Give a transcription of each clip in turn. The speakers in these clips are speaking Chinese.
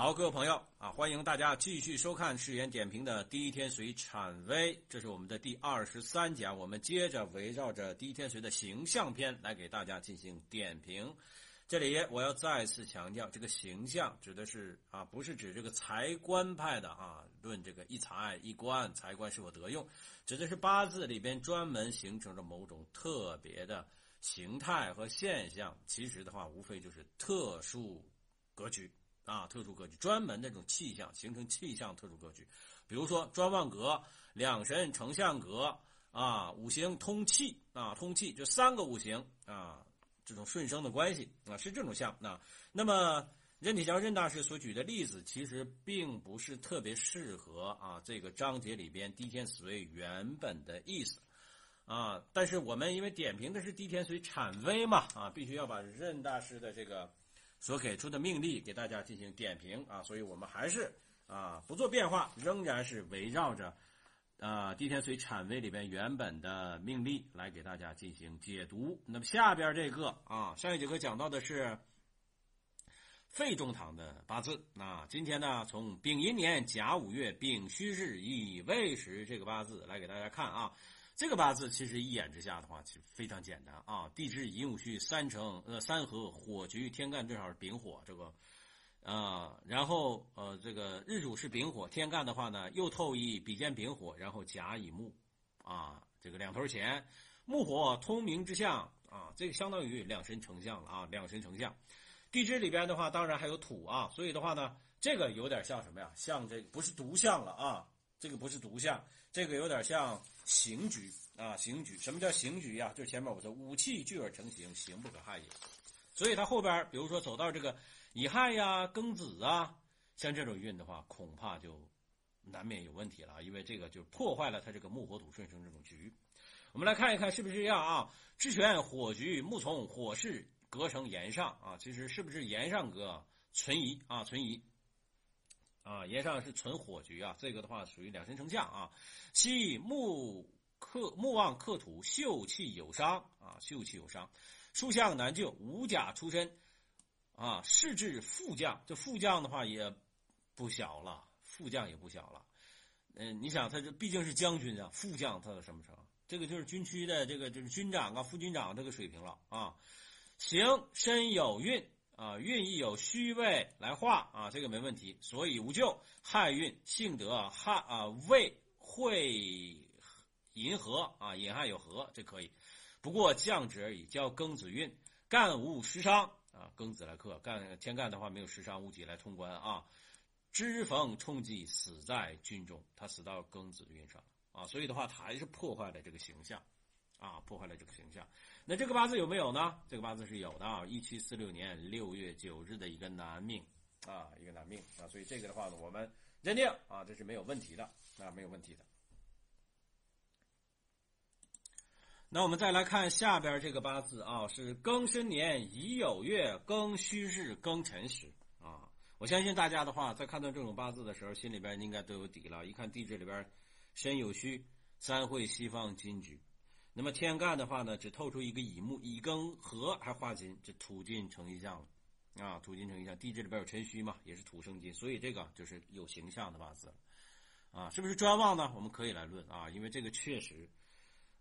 好，各位朋友啊，欢迎大家继续收看世言点评的第一天随产微，这是我们的第二十三讲，我们接着围绕着第一天随的形象篇来给大家进行点评。这里我要再次强调，这个形象指的是啊，不是指这个财官派的啊，论这个一财一官，财官是否得用，指的是八字里边专门形成了某种特别的形态和现象。其实的话，无非就是特殊格局。啊，特殊格局，专门那种气象形成气象特殊格局，比如说专旺格、两神成相格啊，五行通气啊，通气就三个五行啊，这种顺生的关系啊，是这种象。那那么任体桥任大师所举的例子，其实并不是特别适合啊这个章节里边地天死位原本的意思啊，但是我们因为点评的是地天随产微嘛啊，必须要把任大师的这个。所给出的命例给大家进行点评啊，所以我们还是啊不做变化，仍然是围绕着啊地天髓产位里边原本的命例来给大家进行解读。那么下边这个啊，上一节课讲到的是肺中堂的八字，那今天呢从丙寅年甲午月丙戌日乙未时这个八字来给大家看啊。这个八字其实一眼之下的话，其实非常简单啊。地支寅午戌三成呃三合火局天干正好是丙火这个，啊，然后呃这个日主是丙火，天干的话呢又透一比肩丙火，然后甲乙木，啊，这个两头钱，木火通明之象啊，这个相当于两神成相了啊，两神成相。地支里边的话，当然还有土啊，所以的话呢，这个有点像什么呀？像这个不是独相了啊。这个不是独象，这个有点像刑局啊，刑局。什么叫刑局呀？就是前面我说武器聚而成形，刑不可害也。所以它后边，比如说走到这个乙亥呀、庚子啊，像这种运的话，恐怕就难免有问题了，因为这个就破坏了它这个木火土顺生这种局。我们来看一看是不是这样啊？智权火局木从火势隔成炎上啊，其实是不是炎上格存疑啊？存疑。啊，岩上是纯火局啊，这个的话属于两神成将啊。其木克木旺克土，秀气有伤啊，秀气有伤。书相难救，五甲出身啊，仕至副将。这副将的话也不小了，副将也不小了。嗯，你想他这毕竟是将军啊，副将他什么成？这个就是军区的这个就是军长啊，副军长这个水平了啊。行身有运。啊，运亦有虚位来化啊，这个没问题，所以无咎。亥运性德亥啊，未会银河啊，寅亥有合，这可以。不过降职而已。叫庚子运，干物食伤啊，庚子来克，干天干的话没有食伤无己来通关啊。知逢冲击，死在军中，他死到庚子运上啊，所以的话，他还是破坏了这个形象。啊，破坏了这个形象。那这个八字有没有呢？这个八字是有的啊，一七四六年六月九日的一个男命啊，一个男命啊，所以这个的话呢，我们认定啊，这是没有问题的啊，没有问题的。那我们再来看下边这个八字啊，是庚申年乙酉月庚戌日庚辰时啊。我相信大家的话，在看到这种八字的时候，心里边应该都有底了。一看地支里边申酉戌三会西方金局。那么天干的话呢，只透出一个乙木，乙庚合还化金，这土金成一象了，啊，土金成一象。地支里边有辰戌嘛，也是土生金，所以这个就是有形象的八字了，啊，是不是专旺呢？我们可以来论啊，因为这个确实，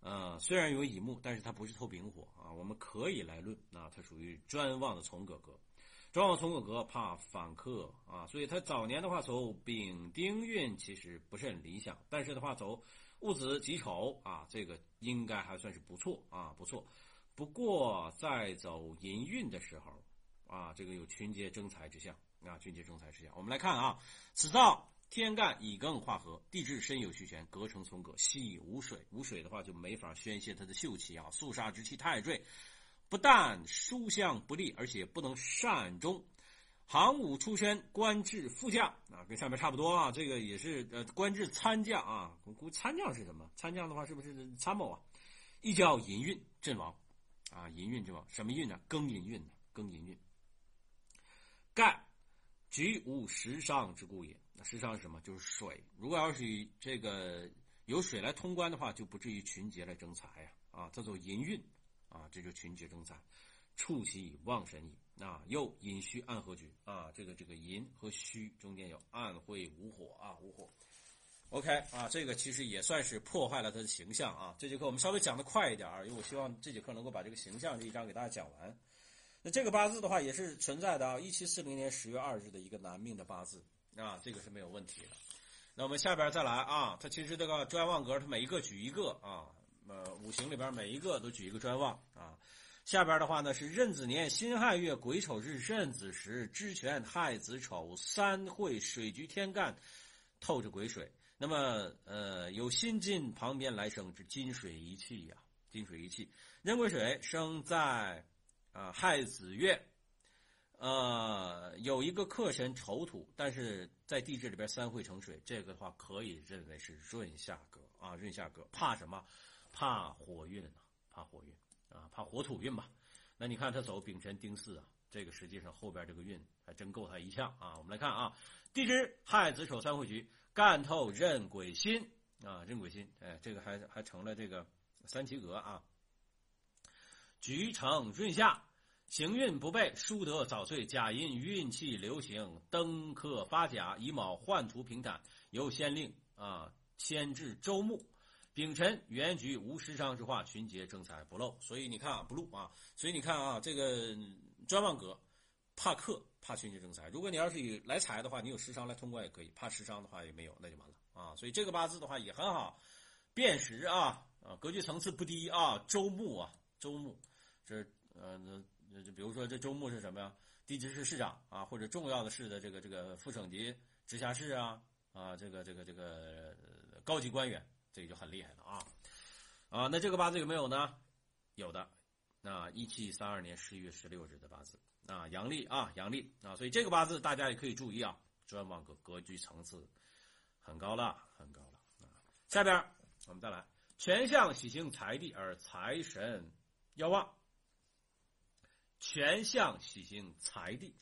呃，虽然有乙木，但是它不是透丙火啊，我们可以来论啊，它属于专旺的从格格。专旺从格格怕反克啊，所以他早年的话走丙丁运其实不是很理想，但是的话走戊子己丑啊，这个应该还算是不错啊，不错。不过在走寅运的时候啊，这个有群劫争财之象啊，群劫争财之象。我们来看啊，此造天干乙庚化合，地支申酉戌权，隔成从格，系无水，无水的话就没法宣泄他的秀气啊，肃杀之气太坠。不但书相不利，而且不能善终。行伍出身，官至副将啊，跟上面差不多啊。这个也是呃，官至参将啊。估参将是什么？参将的话是不是参谋啊？一叫寅运阵亡啊，寅运阵亡，什么运呢？庚寅运呢？庚寅运。盖局无食伤之故也。那食伤是什么？就是水。如果要是以这个有水来通关的话，就不至于群劫来争财呀。啊，叫做寅运。啊，这就群劫争财，畜其以旺神矣。啊，又寅戌暗合局啊，这个这个寅和戌中间有暗会无火啊，无火。OK 啊，这个其实也算是破坏了他的形象啊。这节课我们稍微讲的快一点因为我希望这节课能够把这个形象这一章给大家讲完。那这个八字的话也是存在的啊，一七四零年十月二日的一个男命的八字啊，这个是没有问题的。那我们下边再来啊，它其实这个专旺格，它每一个举一个啊，呃，五行里边每一个都举一个专旺啊。下边的话呢是壬子年辛亥月癸丑日壬子时支权亥子丑三会水局天干透着癸水，那么呃有辛金旁边来生之金水一气呀，金水一气，壬癸水生在啊亥子月，呃有一个克神丑土，但是在地支里边三会成水，这个的话可以认为是润下格啊润下格，怕什么？怕火运啊，怕火运。啊，怕火土运吧？那你看他走丙辰丁巳啊，这个实际上后边这个运还真够他一呛啊。我们来看啊，地支亥子丑三会局干透壬癸辛啊，壬癸辛，哎，这个还还成了这个三奇格啊。局成润下，行运不备，疏得早岁，甲寅运气流行，登克发甲，乙卯换图平坦，由先令啊，先至周木。丙辰原局无食伤之化，群劫正财不漏，所以你看啊，不露啊，所以你看啊，这个专旺格怕克，怕群劫正财。如果你要是以来财的话，你有食伤来通关也可以；怕食伤的话也没有，那就完了啊。所以这个八字的话也很好，辨识啊啊，格局层次不低啊。周木啊，周木，这呃那就比如说这周木是什么呀？地级市市长啊，或者重要的市的这个这个副省级直辖市啊啊，这个这个这个高级官员。这就很厉害了啊，啊，那这个八字有没有呢？有的，那一七三二年十一月十六日的八字啊，阳历啊，阳历啊，所以这个八字大家也可以注意啊，专旺格格局层次很高了，很高了啊。下边我们再来，全相喜行财地而财神要旺，全相喜行财地，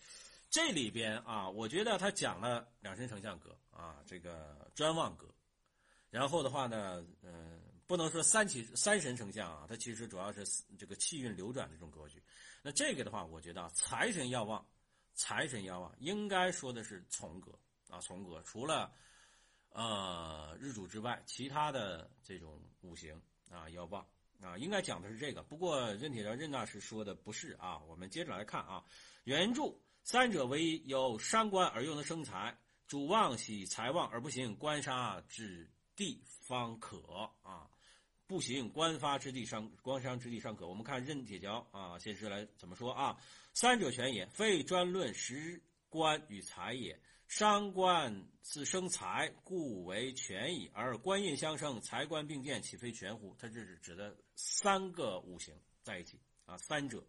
这里边啊，我觉得他讲了两身成相格啊，这个专旺格。然后的话呢，嗯，不能说三起三神成像啊，它其实主要是这个气运流转的这种格局。那这个的话，我觉得财神要旺，财神要旺，应该说的是从格啊，从格。除了呃日主之外，其他的这种五行啊要旺啊，应该讲的是这个。不过任铁桥任大师说的不是啊，我们接着来看啊，原著三者为一，有伤官而又能生财，主旺喜财旺而不行官杀之。地方可啊，不行，官发之地上，官商之地尚可。我们看任铁桥啊，先是来怎么说啊？三者全也，非专论实官与财也。伤官自生财，故为全矣；而官印相生，财官并见，岂非全乎？它这是指的三个五行在一起啊，三者。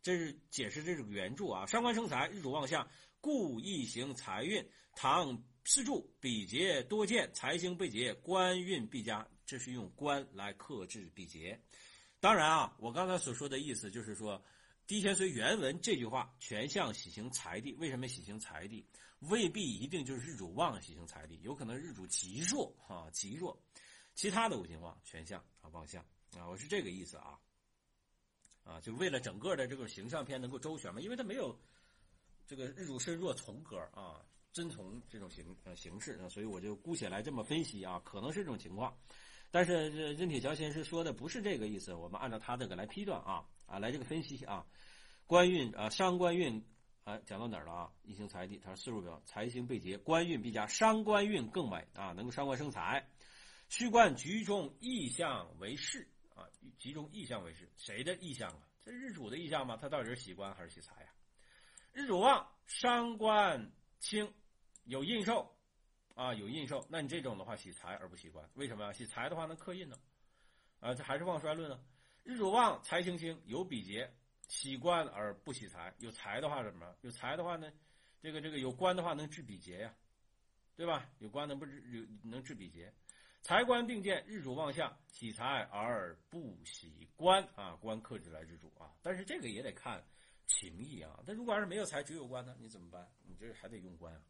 这是解释这种原著啊。伤官生财，日主旺相，故易行财运。唐。四柱比劫多见，财星被劫，官运必佳。这是用官来克制比劫。当然啊，我刚才所说的意思就是说，地天随原文这句话全向喜行财地。为什么喜行财地？未必一定就是日主旺喜行财地，有可能日主极弱啊，极弱。其他的五行旺全向啊，旺相啊，我是这个意思啊。啊，就为了整个的这个形象片能够周全嘛，因为它没有这个日主身弱从格啊。遵从这种形呃形式啊，所以我就姑且来这么分析啊，可能是这种情况，但是任铁桥先生说的不是这个意思，我们按照他这个来批断啊啊来这个分析啊，官运啊伤官运啊讲到哪儿了啊？一行财地，他说四柱表财星被劫，官运必佳，伤官运更美啊，能够伤官生财，虚官局中意象为势啊，集中意象为势，谁的意象啊？这日主的意象吗？他到底是喜官还是喜财呀？日主旺，伤官。轻，有印寿，啊，有印寿，那你这种的话喜财而不喜官，为什么呀？喜财的话能克印呢，啊，这还是旺衰论呢。日主旺，财星星，有比劫，喜官而不喜财。有财的话什么？有财的话呢，这个这个有官的话能治比劫呀，对吧？有官能不治有能治比劫，财官并见，日主旺相，喜财而不喜官啊，官克制来日主啊，但是这个也得看。情义啊，但如果要是没有财，只有官呢，你怎么办？你这还得用官啊。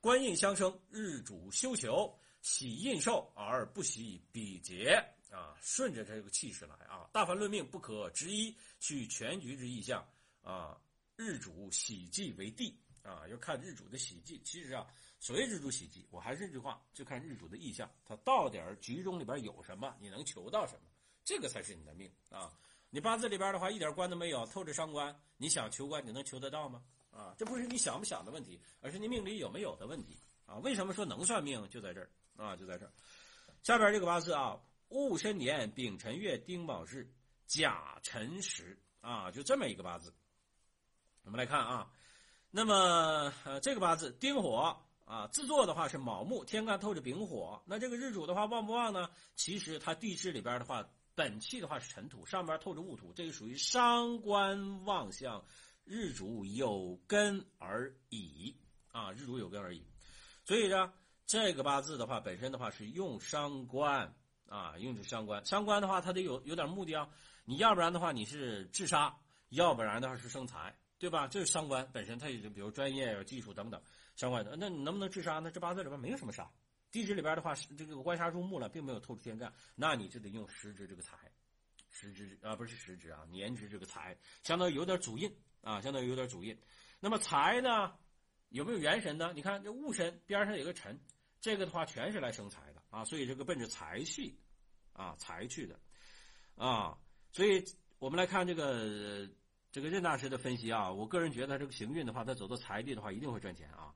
官印相生，日主休囚，喜印寿而不喜比劫啊，顺着这个气势来啊。大凡论命不可执一，取全局之意象啊。日主喜忌为地啊，要看日主的喜忌。其实啊，所谓日主喜忌，我还是这句话，就看日主的意向，他到底局中里边有什么，你能求到什么，这个才是你的命啊。你八字里边的话，一点官都没有，透着伤官，你想求官，你能求得到吗？啊，这不是你想不想的问题，而是你命里有没有的问题啊。为什么说能算命，就在这儿啊，就在这儿。下边这个八字啊，戊申年丙辰月丁卯日甲辰时啊，就这么一个八字。我们来看啊，那么呃，这个八字丁火啊，制作的话是卯木，天干透着丙火，那这个日主的话旺不旺呢？其实它地支里边的话。本气的话是尘土，上边透着戊土，这个属于伤官旺相，日主有根而已啊，日主有根而已。所以呢，这个八字的话，本身的话是用伤官啊，用这伤官。伤官的话，它得有有点目的啊，你要不然的话你是治杀，要不然的话是生财，对吧？这是伤官本身，它也就比如专业、有技术等等相关的。那你能不能治杀呢？这八字里边没有什么杀。地支里边的话是这个官杀入木了，并没有透出天干，那你就得用时支这个财，时支啊不是时支啊年支这个财，相当于有点主印啊，相当于有点主印。那么财呢，有没有元神呢？你看这戊申边上有个辰，这个的话全是来生财的啊，所以这个奔着财气啊财去的啊，所以我们来看这个这个任大师的分析啊，我个人觉得这个行运的话，他走到财地的话，一定会赚钱啊。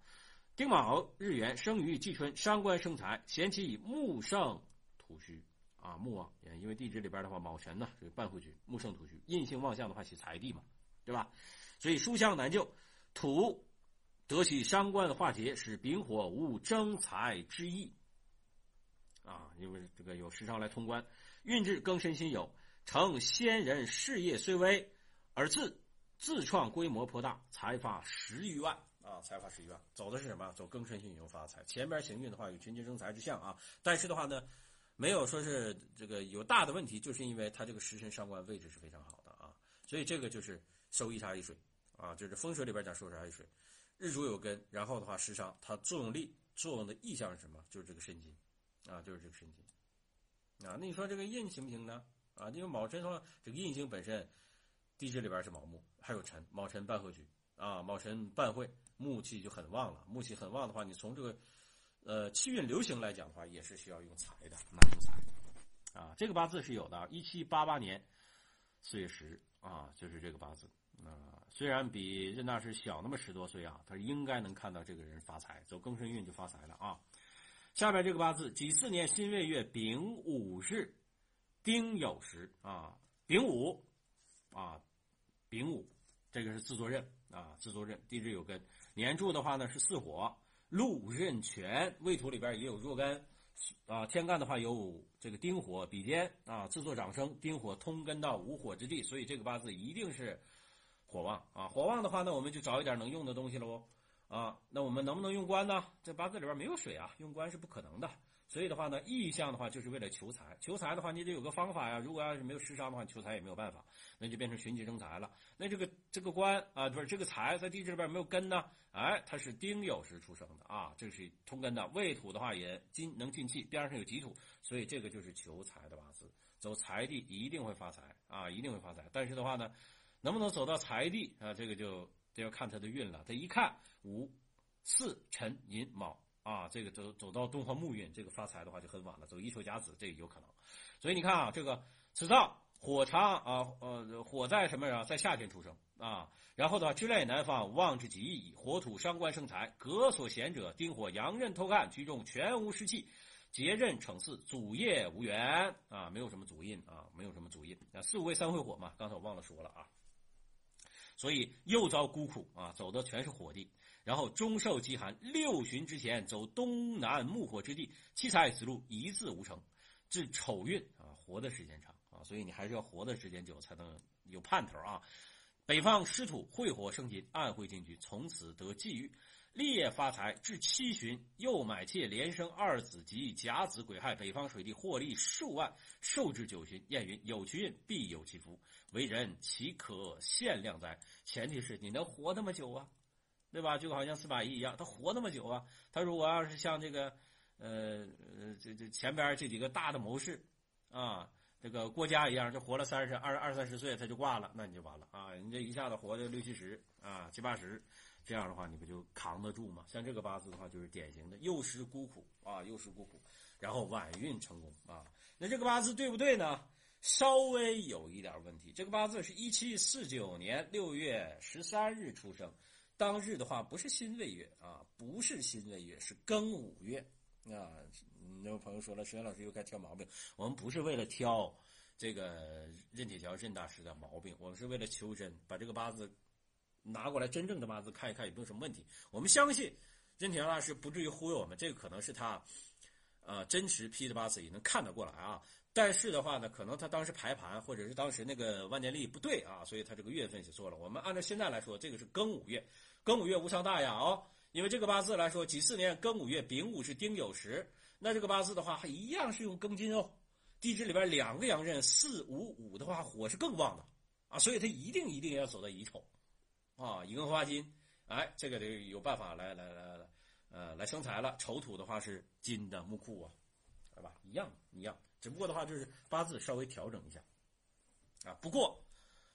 丁卯日元生于季春，伤官生财，贤其以木胜土虚啊，木旺，因为地支里边的话，卯辰呢是半会局，木胜土虚，印星旺相的话起财地嘛，对吧？所以书香难救，土得其伤官的化解，使丙火无争财之意啊，因为这个有时常来通关，运至庚申辛酉，成先人事业虽微，而自自创规模颇大，财发十余万。啊，财发十余万，走的是什么？走庚申辛酉发财。前边行运的话有群金生财之象啊，但是的话呢，没有说是这个有大的问题，就是因为他这个时辰伤官位置是非常好的啊，所以这个就是收一沙一水啊，就是风水里边讲收一茶一水，日主有根，然后的话时伤，它作用力作用的意向是什么？就是这个申金啊，就是这个申金啊。那你说这个印行不行呢？啊，因为卯辰的话，这个印星本身地支里边是卯木，还有辰，卯辰半合局啊，卯辰半会。木气就很旺了，木气很旺的话，你从这个，呃，气运流行来讲的话，也是需要用财的，那用财，啊，这个八字是有的，一七八八年四月十啊，就是这个八字，啊，虽然比任大师小那么十多岁啊，他应该能看到这个人发财，走庚申运就发财了啊。下边这个八字，己巳年辛未月丙午日，丁酉时啊，丙午，啊，丙午，这个是自作任啊，自作任，地支有根。年柱的话呢是四火，禄任权，未土里边也有若干，啊，天干的话有这个丁火比肩啊，自作长生，丁火通根到无火之地，所以这个八字一定是火旺啊。火旺的话呢，我们就找一点能用的东西喽，啊，那我们能不能用官呢？这八字里边没有水啊，用官是不可能的。所以的话呢，意向的话就是为了求财，求财的话你得有个方法呀。如果要是没有时伤的话，求财也没有办法，那就变成寻吉生财了。那这个这个官啊，不是这个财在地支里边没有根呢？哎，它是丁酉时出生的啊，这是通根的。未土的话也金能进气，边上有己土，所以这个就是求财的八字，走财地一定会发财啊，一定会发财。但是的话呢，能不能走到财地啊？这个就就要看他的运了。他一看五四辰寅卯。啊，这个走走到东方木运，这个发财的话就很晚了。走一丑甲子，这个有可能。所以你看啊，这个此造火长啊，呃，火在什么呀？在夏天出生啊。然后的话，之类南方旺之极矣。火土伤官生财，隔所贤者，丁火阳刃偷干，居中全无湿气，劫刃逞四，祖业无缘啊，没有什么祖印啊，没有什么祖印啊。四五位三会火嘛，刚才我忘了说了啊。所以又遭孤苦啊，走的全是火地。然后终受饥寒，六旬之前走东南木火之地，七彩死路一字无成，至丑运啊，活的时间长啊，所以你还是要活的时间久才能有盼头啊。北方湿土会火生金，暗会进去，从此得际遇，立业发财。至七旬又买妾，连生二子及甲子癸亥，北方水地获利数万。寿至九旬，谚云有其运必有其福，为人岂可限量哉？前提是你能活那么久啊。对吧？就好像司马懿一样，他活那么久啊。他如果要是像这个，呃呃，这这前边这几个大的谋士，啊，这个郭嘉一样，就活了三十二二三十岁他就挂了，那你就完了啊！你这一下子活的六七十啊七八十，这样的话你不就扛得住吗？像这个八字的话，就是典型的幼时孤苦啊，幼时孤苦，然后晚运成功啊。那这个八字对不对呢？稍微有一点问题。这个八字是一七四九年六月十三日出生，当日的话不是辛未月啊，不是辛未月，是庚午月啊。那位朋友说了，石原老师又该挑毛病。我们不是为了挑这个任铁桥任大师的毛病，我们是为了求真，把这个八字拿过来，真正的八字看一看有没有什么问题。我们相信任铁桥大师不至于忽悠我们，这个可能是他呃真实批的八字也能看得过来啊。但是的话呢，可能他当时排盘或者是当时那个万年历不对啊，所以他这个月份写错了。我们按照现在来说，这个是庚午月，庚午月无伤大雅哦。因为这个八字来说，己巳年庚午月丙午是丁酉时。那这个八字的话，还一样是用庚金哦。地支里边两个阳刃，四五五的话，火是更旺的啊，所以它一定一定要走到乙丑啊，乙庚花金，哎，这个得有办法来来来来，呃，来生财了。丑土的话是金的木库啊，对吧？一样一样，只不过的话就是八字稍微调整一下啊。不过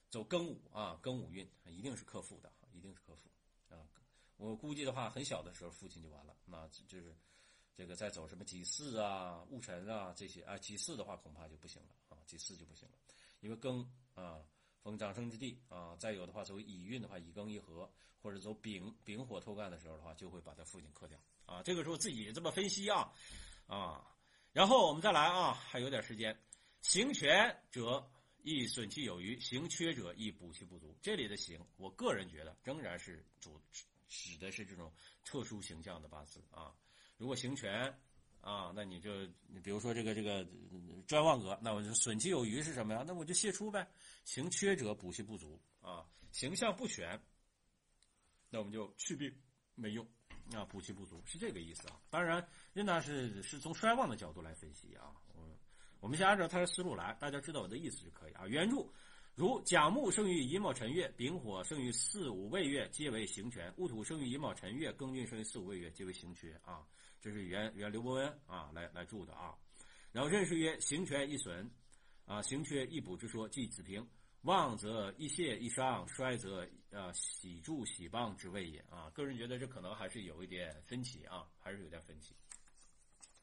走庚午啊，庚午运一定是克父的，一定是克父啊。我估计的话，很小的时候父亲就完了，那就是。这个再走什么己巳啊、戊辰啊这些啊，己巳的话恐怕就不行了啊，己巳就不行了，因为庚啊逢长生之地啊，再有的话走乙运的话，乙庚一合，或者走丙丙火透干的时候的话，就会把他父亲克掉啊。这个时候自己这么分析啊啊，然后我们再来啊，还有点时间，行权者亦损其有余，行缺者亦补其不足。这里的行，我个人觉得仍然是主指的是这种特殊形象的八字啊。如果行权，啊，那你就你比如说这个这个专旺格，那我就损其有余是什么呀？那我就泄出呗。行缺者补其不足啊，形象不全，那我们就去病没用啊，补其不足是这个意思啊。当然，任大是是从衰旺的角度来分析啊。我我们先按照他的思路来，大家知道我的意思就可以啊。原著。如甲木生于乙卯辰月，丙火生于巳午未月，皆为行权；戊土生于乙卯辰月，庚金生于巳午未月，皆为行缺啊。这是原原刘伯温啊来来注的啊。然后认识曰：行权易损，啊行缺易补之说，即子平。旺则易泄易伤，衰则啊喜助喜帮之谓也啊。个人觉得这可能还是有一点分歧啊，还是有点分歧。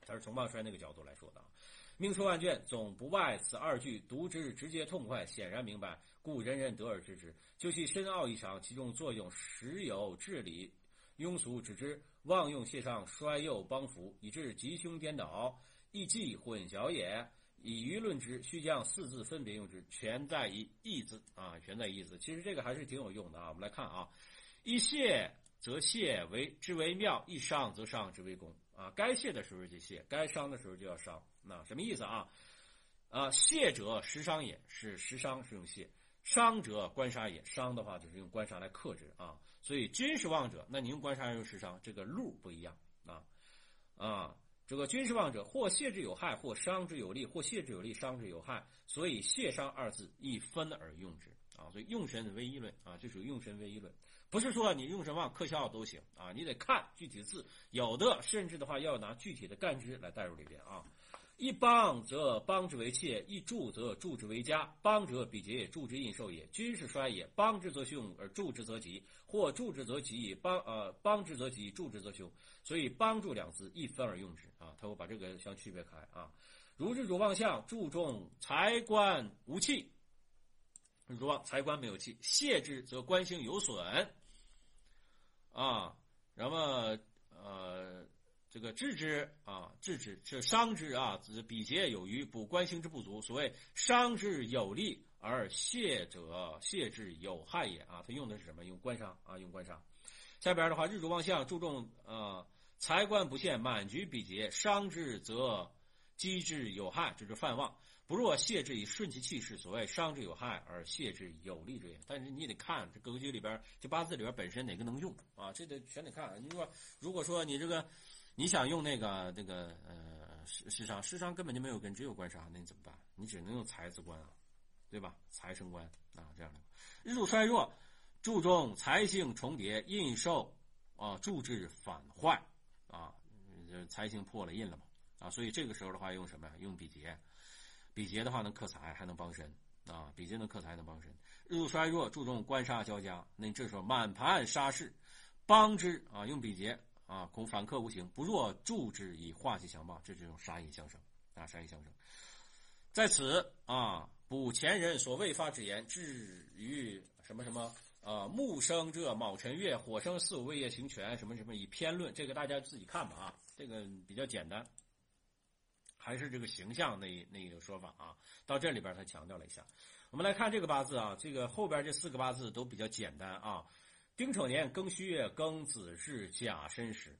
他是从旺衰那个角度来说的啊。命书万卷，总不外此二句，读之直接痛快，显然明白，故人人得而知之。就其深奥异常，其中作用实有至理，庸俗指之，妄用谢上，衰幼帮扶，以致吉凶颠倒，易计混淆也。以舆论之，须将四字分别用之，全在于义字啊，全在义字。其实这个还是挺有用的啊。我们来看啊，一谢则谢为之为妙，一伤则伤之为功。啊，该谢的时候就谢，该伤的时候就要伤。那什么意思啊？啊，谢者食伤也是食伤是用谢，伤者官杀也，伤的话就是用官杀来克制啊。所以君是旺者，那你用官杀用食伤，这个路不一样啊啊。这个君是旺者，或谢之有害，或伤之有利，或谢之有利，伤之有害。所以谢伤二字一分而用之啊。所以用神为一论啊，这属于用神为一论。不是说你用什么克效都行啊，你得看具体字，有的甚至的话要拿具体的干支来带入里边啊。一帮则帮之为妾，一助则助之为家。帮者比劫也，助之印寿也。君是衰也，帮之则凶，而助之则吉；或助之则吉，帮呃帮之则吉，助之则凶。所以帮助两字一分而用之啊，他会把这个相区别开啊。如日主旺相，注重财官无气。如旺财官没有气，泄之则官星有损，啊，那么呃，这个治之啊，治之是伤之啊，指比劫有余，补官星之不足。所谓伤之有利而泄者，泄之有害也啊。他用的是什么？用官伤啊，用官伤。下边的话，日主旺相，注重啊，财官不限，满局比劫，伤之则积之有害，这是犯旺。不若泄之以顺其气势，所谓伤之有害而泄之有利者也。但是你得看这格局里边，这八字里边本身哪个能用啊？这得全得看。你说如果说你这个你想用那个那个呃世世上世上根本就没有根，只有官杀，那你怎么办？你只能用财字官啊，对吧？财生官啊，这样的。日主衰弱，注重财星重叠，印受啊，助制反坏啊，财星破了印了嘛啊，所以这个时候的话用什么呀？用比劫。比劫的话能克财，还能帮身啊，比劫能克财，能帮身。日主衰弱，注重官杀交加，那你这时候满盘杀势，帮之啊，用比劫啊，恐反克无形，不若助之以化气强暴，这这种杀意相生啊，杀意相生。在此啊，补前人所未发之言，至于什么什么啊，木生这卯辰月，火生四五未业行权，什么什么以偏论，这个大家自己看吧啊，这个比较简单，还是这个形象那那个说法啊，到这里边他强调了一下。我们来看这个八字啊，这个后边这四个八字都比较简单啊。丁丑年庚戌月庚子日甲申时，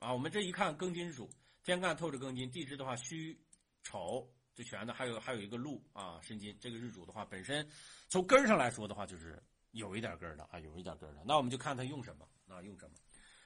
啊，我们这一看庚金主，天干透着庚金，地支的话戌丑这全的，还有还有一个禄啊申金，这个日主的话本身从根上来说的话就是有一点根的啊，有一点根的。那我们就看他用什么啊，用什么？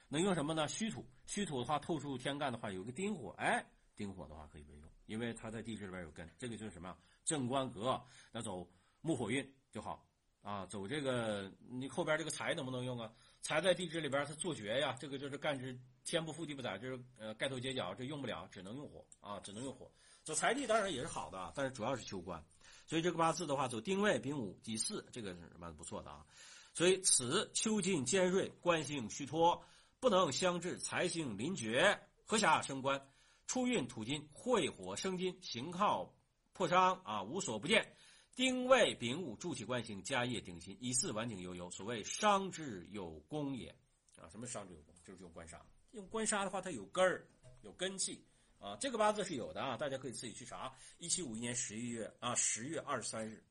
能用什么呢？戌土，戌土的话透出天干的话有个丁火，哎，丁火的话可以为用，因为它在地支里边有根，这个就是什么正官格，那走。木火运就好啊，走这个你后边这个财能不能用啊？财在地支里边它做绝呀，这个就是干支天不富地不载，就是呃盖头结角，这用不了，只能用火啊，只能用火。走财地当然也是好的，但是主要是求官，所以这个八字的话走丁未、丙午、己巳，这个是蛮不错的啊。所以此秋尽尖锐，官星虚脱，不能相制，财星临绝，合下升官，出运土金，会火生金，行靠破伤啊，无所不见。丁未、丙午助气官星，家业鼎新，乙巳晚景悠悠。所谓商之有功也啊！什么商之有功？就是用官杀。用官杀的话，它有根儿，有根气啊。这个八字是有的啊，大家可以自己去查。一七五一年十一月啊，十月二十三日，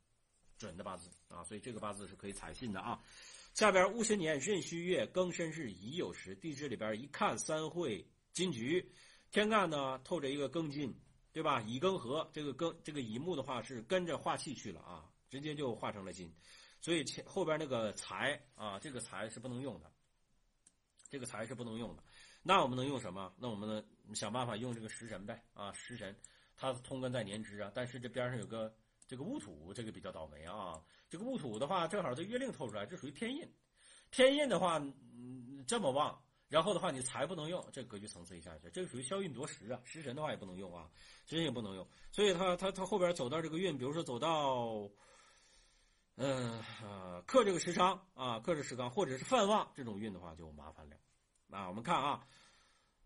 准的八字啊，所以这个八字是可以采信的啊。下边戊申年壬戌月庚申日乙酉时，地支里边一看三会金局，天干呢透着一个庚金。对吧？乙庚合，这个庚这个乙木的话是跟着化气去了啊，直接就化成了金，所以前后边那个财啊，这个财是不能用的，这个财是不能用的。那我们能用什么？那我们呢想办法用这个食神呗啊，食神，它通根在年支啊，但是这边上有个这个戊土，这个比较倒霉啊。这个戊土的话，正好这月令透出来，这属于偏印，偏印的话，嗯，这么旺。然后的话，你财不能用，这格局层次一下去，这个属于消运夺食啊。食神的话也不能用啊，食神也不能用。所以他他他后边走到这个运，比如说走到，嗯克这个食伤啊，克这食伤，或者是犯旺这种运的话就麻烦了。啊，我们看啊，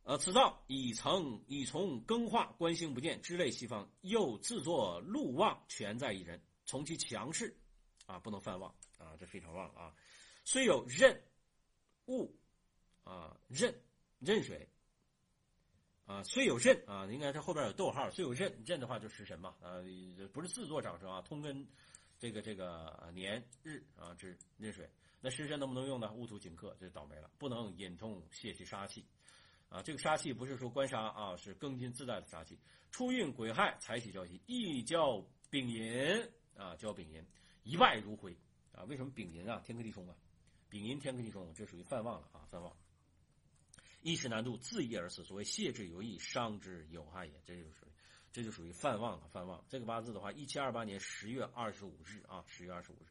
呃，此造已曾已从更化，官星不见，之类西方，又自作禄旺，全在一人，从其强势啊，不能犯旺啊，这非常旺啊。虽有任物。啊，壬壬水啊，虽有壬啊，应该是后边有逗号。虽有壬，壬的话就食神嘛，啊，不是自作长生啊，通根这个这个年日啊之壬水，那食神能不能用呢？戊土紧克，这倒霉了，不能引通泄气杀气啊。这个杀气不是说官杀啊，是庚金自带的杀气。初运癸亥，财喜交吉，一交丙寅啊，交丙寅，一败如灰啊。为什么丙寅啊？天克地冲啊，丙寅天克地冲，这属于犯旺了啊，犯旺。一时难度，自缢而死。所谓泄之有益，伤之有害也。这就属于，这就属于犯旺了。犯旺这个八字的话，一七二八年十月二十五日啊，十月二十五日。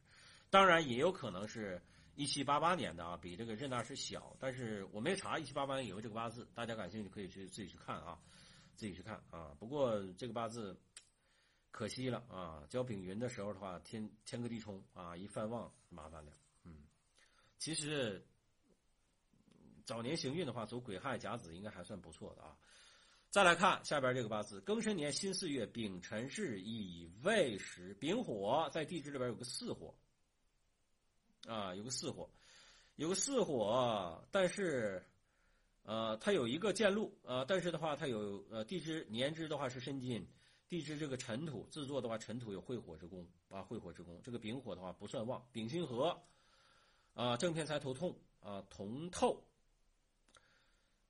当然也有可能是一七八八年的啊，比这个任大师小。但是我没查一七八八年有没有这个八字，大家感兴趣可以去自己去看啊，自己去看啊。不过这个八字可惜了啊，交丙寅的时候的话，天天克地冲啊，一犯旺麻烦了。嗯，其实。早年行运的话，走癸亥甲子应该还算不错的啊。再来看下边这个八字，庚申年辛巳月丙辰日乙未时，丙火在地支里边有个巳火啊，有个巳火，有个巳火，但是呃，它有一个见禄呃，但是的话，它有呃地支年支的话是申金，地支这个尘土自作的话，尘土有会火之功啊，会火之功。这个丙火的话不算旺，丙辛合啊，正偏财头痛啊，同透。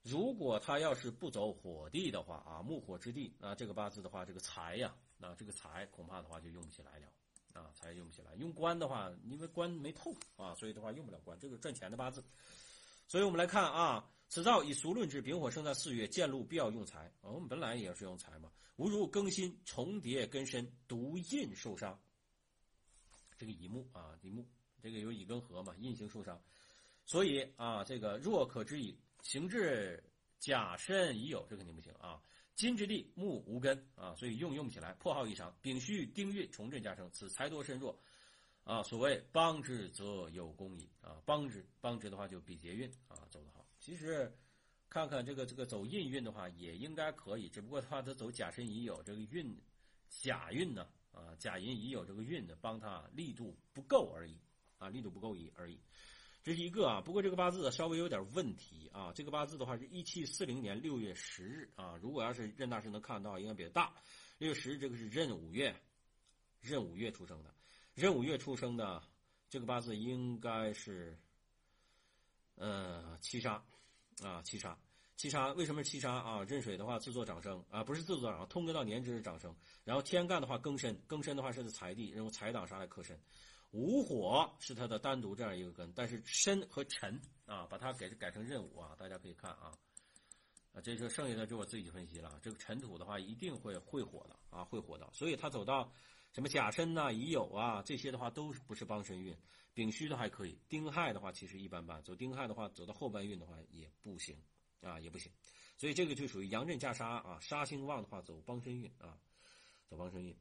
如果他要是不走火地的话啊，木火之地，那这个八字的话，这个财呀，那这个财恐怕的话就用不起来了啊，财用不起来。用官的话，因为官没透啊，所以的话用不了官，这个赚钱的八字。所以我们来看啊，此造以俗论之，丙火生在四月，见禄必要用财。我们本来也是用财嘛，无如更新重叠根深，独印受伤。这个乙木啊，乙木这个有乙庚合嘛，印星受伤，所以啊，这个若可知矣。行至甲申已有，这肯定不行啊！金之地木无根啊，所以用用不起来，破耗异常。丙戌丁运重振加成，此财多身弱啊。所谓帮之则有功矣啊，帮之帮之的话就比劫运啊走得好。其实看看这个这个走印运的话也应该可以，只不过的话他走甲申乙酉这个运甲运呢啊甲寅乙酉这个运呢帮他力度不够而已啊力度不够已而已。这是一个啊，不过这个八字稍微有点问题啊。这个八字的话是一七四零年六月十日啊。如果要是任大师能看到，应该比较大。六月十日这个是壬五月，壬五月出生的，壬五月出生的这个八字应该是，呃，七杀啊，七杀，七杀。为什么七杀啊？壬水的话自作长生啊，不是自作长生，通根到年支是长生。然后天干的话庚申，庚申的话是财地，认为财挡杀来克申。午火是它的单独这样一个根，但是申和辰啊，把它改改成壬午啊，大家可以看啊，啊，这就剩下的就我自己分析了。这个辰土的话一定会会火的啊，会火的，所以它走到什么甲申呐、乙酉啊这些的话都不是帮身运，丙戌的还可以，丁亥的话其实一般般，走丁亥的话走到后半运的话也不行啊，也不行，所以这个就属于阳刃加杀啊，杀星旺的话走帮身运啊，走帮身运。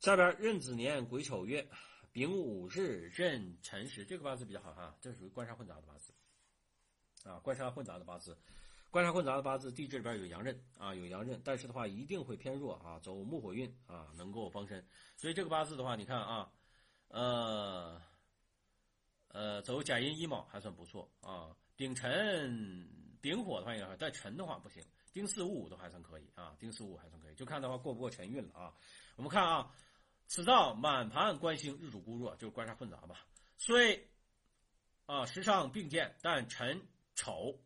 下边壬子年癸丑月。丙午日壬辰时，这个八字比较好哈，这属于官杀混杂的八字，啊，官杀混杂的八字，官杀混杂的八字，地支里边有阳刃啊，有阳刃，但是的话一定会偏弱啊，走木火运啊，能够帮身，所以这个八字的话，你看啊，呃，呃，走甲寅乙卯还算不错啊，丙辰丙火的话也好，但辰的话不行，丁巳戊午都还算可以啊，丁巳戊午还算可以，就看的话过不过辰运了啊，我们看啊。此造满盘官星，日主孤弱，就是官杀混杂吧。虽啊时上并见，但辰丑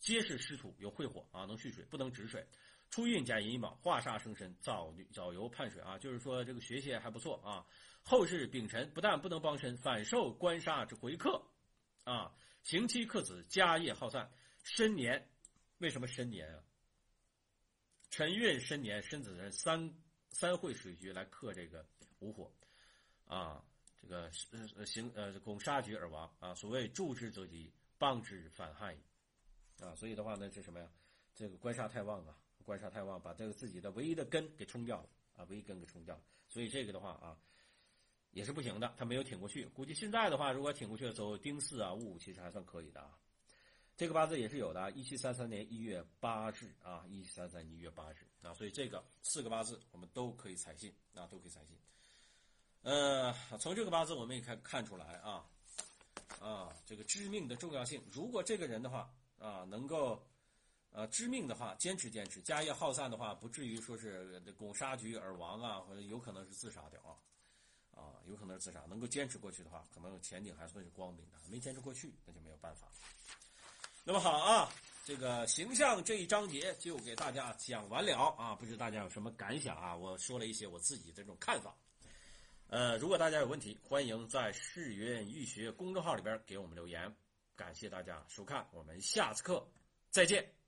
皆是湿土，有会火啊，能蓄水，不能止水。初运甲寅卯，化煞生身，早早游盼水啊，就是说这个学习还不错啊。后世丙辰不但不能帮身，反受官杀之回克啊。刑期克子，家业耗散。申年为什么申年啊？辰运申年，申子人三。三会水局来克这个午火，啊，这个呃行呃拱杀局而亡啊。所谓助之则吉，帮之反害，啊，所以的话呢，是什么呀？这个官杀太旺啊，官杀太旺，把这个自己的唯一的根给冲掉了啊，唯一根给冲掉了。所以这个的话啊，也是不行的，他没有挺过去。估计现在的话，如果挺过去了，走丁巳啊、戊午，其实还算可以的啊。这个八字也是有的，一七三三年一月八日啊，一七三三一月八日啊，所以这个四个八字我们都可以采信啊，都可以采信。呃，从这个八字我们也看看出来啊，啊，这个知命的重要性。如果这个人的话啊，能够呃知命的话，坚持坚持，家业耗散的话，不至于说是拱杀局而亡啊，或者有可能是自杀掉啊，啊，有可能是自杀。能够坚持过去的话，可能前景还算是光明的。没坚持过去，那就没有办法。那么好啊，这个形象这一章节就给大家讲完了啊，不知大家有什么感想啊？我说了一些我自己这种看法，呃，如果大家有问题，欢迎在世云易学公众号里边给我们留言。感谢大家收看，我们下次课再见。